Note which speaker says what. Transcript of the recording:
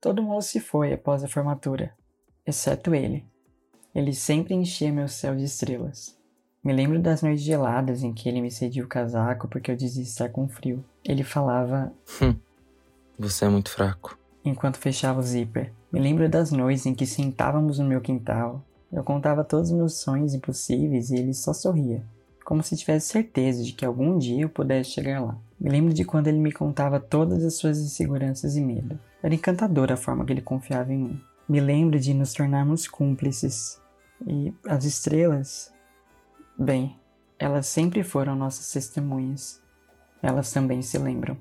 Speaker 1: Todo mundo se foi após a formatura, exceto ele. Ele sempre enchia meu céu de estrelas. Me lembro das noites geladas em que ele me cedia o casaco porque eu dizia estar com frio. Ele falava:
Speaker 2: Hum, você é muito fraco.
Speaker 1: Enquanto fechava o zíper. Me lembro das noites em que sentávamos no meu quintal. Eu contava todos os meus sonhos impossíveis e ele só sorria, como se tivesse certeza de que algum dia eu pudesse chegar lá. Me lembro de quando ele me contava todas as suas inseguranças e medo. Era encantadora a forma que ele confiava em mim. Me lembro de nos tornarmos cúmplices. E as estrelas Bem, elas sempre foram nossas testemunhas. Elas também se lembram.